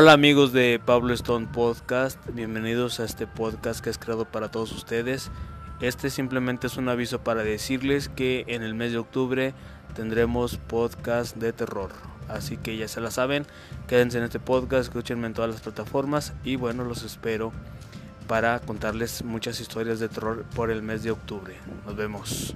Hola amigos de Pablo Stone Podcast, bienvenidos a este podcast que es creado para todos ustedes. Este simplemente es un aviso para decirles que en el mes de octubre tendremos podcast de terror. Así que ya se la saben, quédense en este podcast, escúchenme en todas las plataformas y bueno, los espero para contarles muchas historias de terror por el mes de octubre. Nos vemos.